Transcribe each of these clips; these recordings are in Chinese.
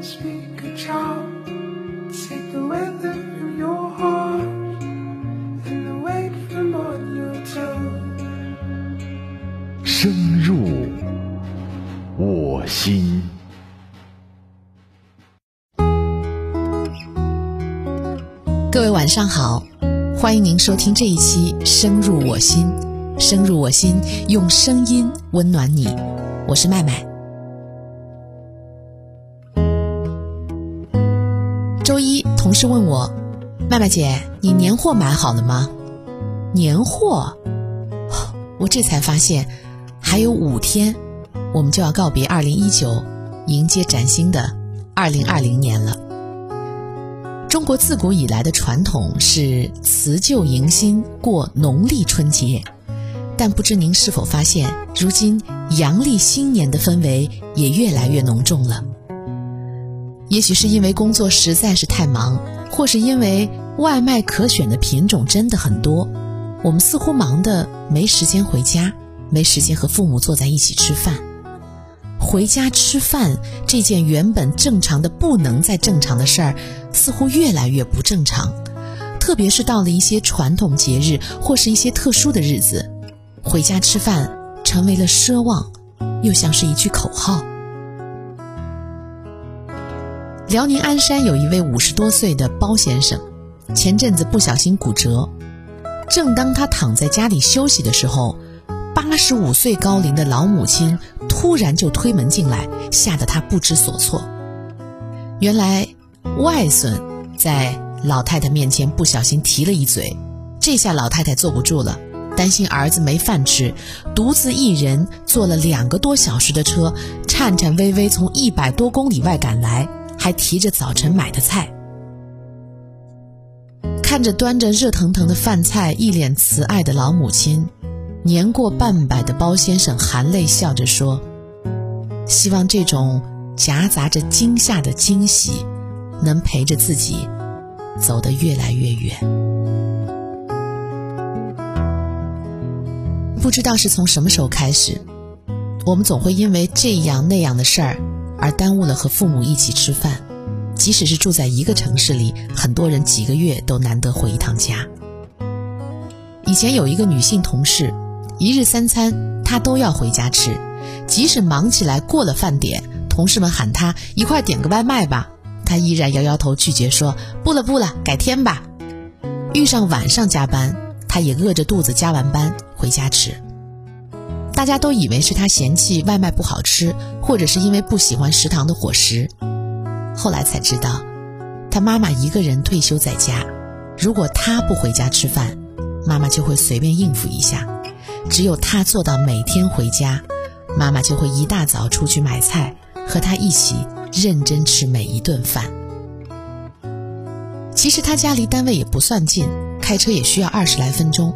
can speak a child. Take the weather from your heart and the weight from on your tongue. 深入我心。各位晚上好，欢迎您收听这一期《深入我心》，深入我心，用声音温暖你。我是麦麦。同事问我：“麦麦姐，你年货买好了吗？”年货，我这才发现，还有五天，我们就要告别二零一九，迎接崭新的二零二零年了。中国自古以来的传统是辞旧迎新，过农历春节。但不知您是否发现，如今阳历新年的氛围也越来越浓重了。也许是因为工作实在是太忙，或是因为外卖可选的品种真的很多，我们似乎忙得没时间回家，没时间和父母坐在一起吃饭。回家吃饭这件原本正常的不能再正常的事儿，似乎越来越不正常。特别是到了一些传统节日或是一些特殊的日子，回家吃饭成为了奢望，又像是一句口号。辽宁鞍山有一位五十多岁的包先生，前阵子不小心骨折，正当他躺在家里休息的时候，八十五岁高龄的老母亲突然就推门进来，吓得他不知所措。原来外孙在老太太面前不小心提了一嘴，这下老太太坐不住了，担心儿子没饭吃，独自一人坐了两个多小时的车，颤颤巍巍从一百多公里外赶来。还提着早晨买的菜，看着端着热腾腾的饭菜、一脸慈爱的老母亲，年过半百的包先生含泪笑着说：“希望这种夹杂着惊吓的惊喜，能陪着自己走得越来越远。”不知道是从什么时候开始，我们总会因为这样那样的事儿。而耽误了和父母一起吃饭，即使是住在一个城市里，很多人几个月都难得回一趟家。以前有一个女性同事，一日三餐她都要回家吃，即使忙起来过了饭点，同事们喊她一块点个外卖吧，她依然摇摇头拒绝说不了不了，改天吧。遇上晚上加班，她也饿着肚子加完班回家吃。大家都以为是他嫌弃外卖不好吃，或者是因为不喜欢食堂的伙食。后来才知道，他妈妈一个人退休在家，如果他不回家吃饭，妈妈就会随便应付一下；只有他做到每天回家，妈妈就会一大早出去买菜，和他一起认真吃每一顿饭。其实他家离单位也不算近，开车也需要二十来分钟。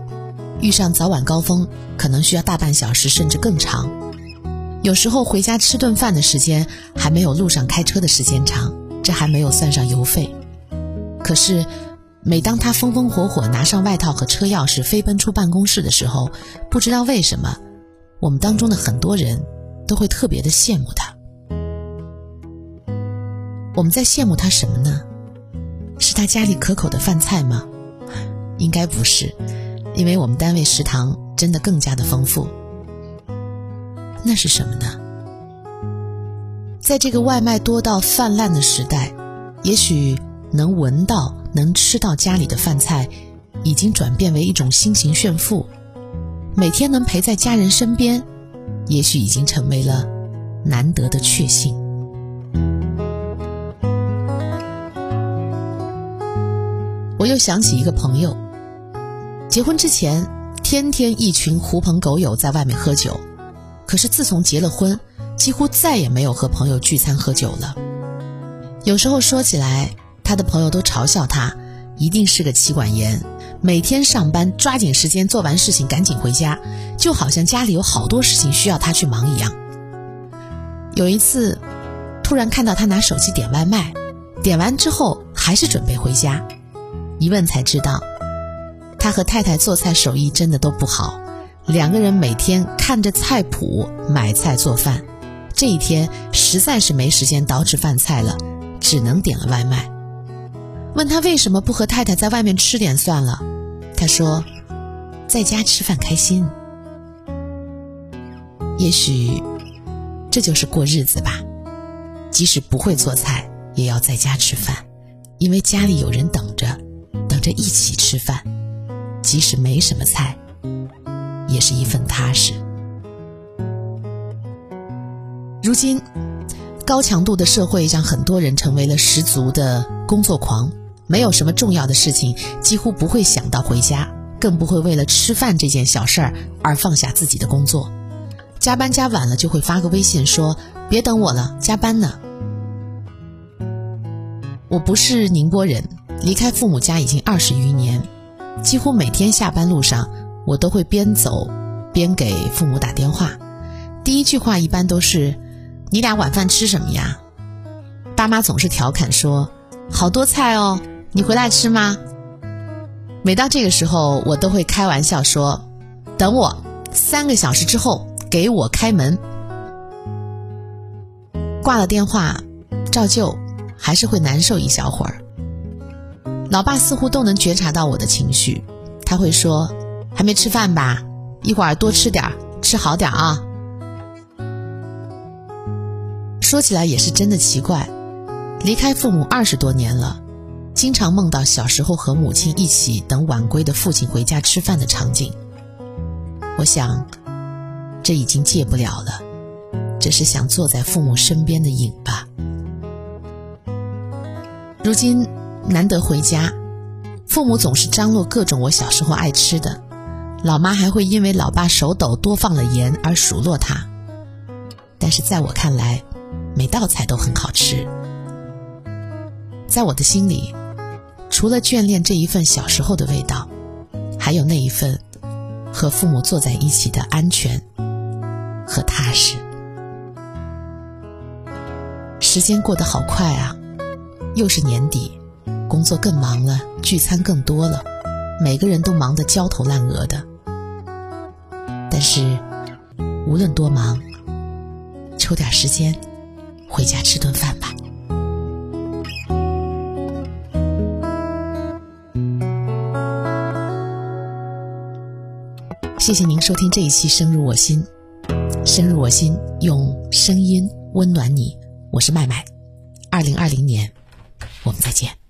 遇上早晚高峰，可能需要大半小时甚至更长。有时候回家吃顿饭的时间还没有路上开车的时间长，这还没有算上油费。可是，每当他风风火火拿上外套和车钥匙飞奔出办公室的时候，不知道为什么，我们当中的很多人都会特别的羡慕他。我们在羡慕他什么呢？是他家里可口的饭菜吗？应该不是。因为我们单位食堂真的更加的丰富，那是什么呢？在这个外卖多到泛滥的时代，也许能闻到、能吃到家里的饭菜，已经转变为一种新型炫富；每天能陪在家人身边，也许已经成为了难得的确幸。我又想起一个朋友。结婚之前，天天一群狐朋狗友在外面喝酒，可是自从结了婚，几乎再也没有和朋友聚餐喝酒了。有时候说起来，他的朋友都嘲笑他，一定是个妻管严，每天上班抓紧时间做完事情赶紧回家，就好像家里有好多事情需要他去忙一样。有一次，突然看到他拿手机点外卖，点完之后还是准备回家，一问才知道。他和太太做菜手艺真的都不好，两个人每天看着菜谱买菜做饭，这一天实在是没时间捯饬饭菜了，只能点了外卖。问他为什么不和太太在外面吃点算了，他说，在家吃饭开心。也许，这就是过日子吧。即使不会做菜，也要在家吃饭，因为家里有人等着，等着一起吃饭。即使没什么菜，也是一份踏实。如今，高强度的社会让很多人成为了十足的工作狂，没有什么重要的事情，几乎不会想到回家，更不会为了吃饭这件小事儿而放下自己的工作。加班加晚了，就会发个微信说：“别等我了，加班呢。”我不是宁波人，离开父母家已经二十余年，几乎每天下班路上，我都会边走边给父母打电话。第一句话一般都是：“你俩晚饭吃什么呀？”爸妈总是调侃说：“好多菜哦，你回来吃吗？”每到这个时候，我都会开玩笑说：“等我三个小时之后。”给我开门。挂了电话，照旧还是会难受一小会儿。老爸似乎都能觉察到我的情绪，他会说：“还没吃饭吧？一会儿多吃点吃好点啊。”说起来也是真的奇怪，离开父母二十多年了，经常梦到小时候和母亲一起等晚归的父亲回家吃饭的场景。我想。这已经戒不了了，只是想坐在父母身边的瘾吧。如今难得回家，父母总是张罗各种我小时候爱吃的，老妈还会因为老爸手抖多放了盐而数落他。但是在我看来，每道菜都很好吃。在我的心里，除了眷恋这一份小时候的味道，还有那一份和父母坐在一起的安全。和踏实。时间过得好快啊，又是年底，工作更忙了，聚餐更多了，每个人都忙得焦头烂额的。但是，无论多忙，抽点时间回家吃顿饭吧。谢谢您收听这一期《深入我心》。深入我心，用声音温暖你。我是麦麦，二零二零年，我们再见。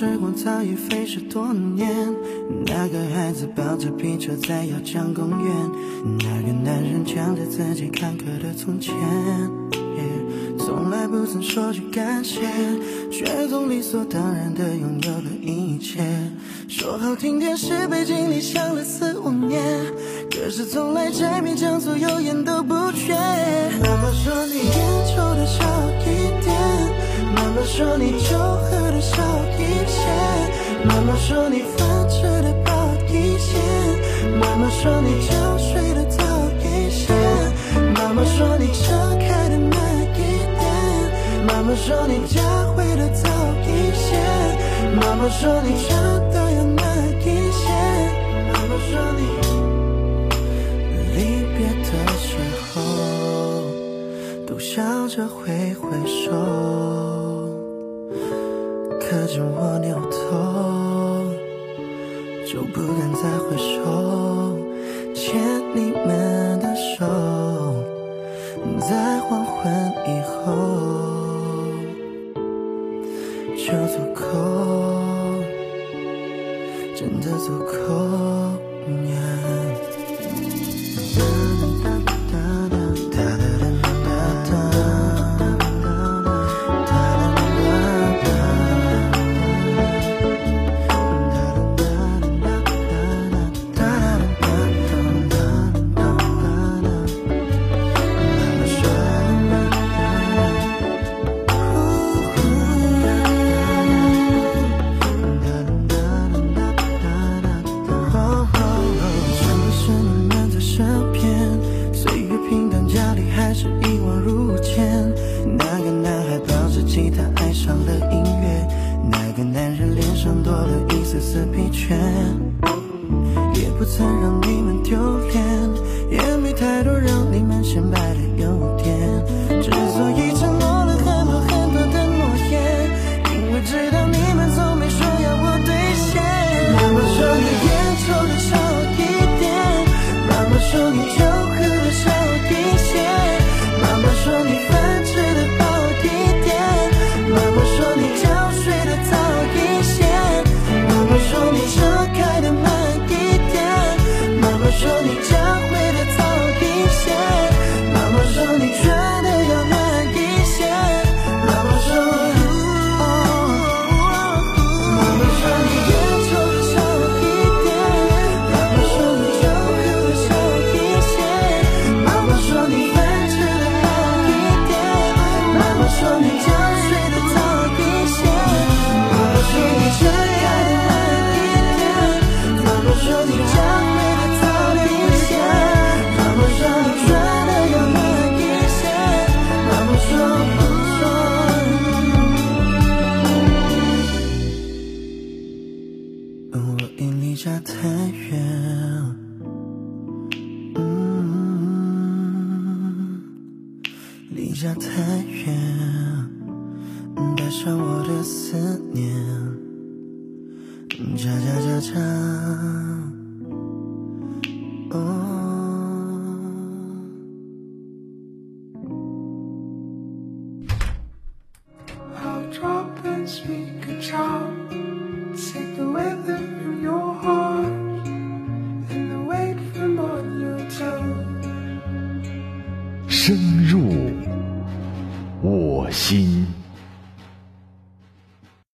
时光早已飞逝多年。那个孩子抱着皮车在姚江公园，那个男人讲着自己坎坷的从前，从来不曾说句感谢，却总理所当然的拥有了一切。说好听点是被经历想了四五年，可是从来柴米酱醋油盐都不缺。妈妈说你烟抽的少一点，妈妈说你酒喝的少一点，妈妈说你饭吃的饱一些，妈妈说你觉睡得早一些，妈妈说你车开的慢一点，妈妈说你家回的早一些，妈妈说你真的要慢一些，妈妈说你离别的时候都笑着挥挥手，可见我扭头就不敢再回首，牵你们的手，在黄昏以后就足够，真的足够。不曾让你们丢脸也没太多让你们显摆的优点。之所以承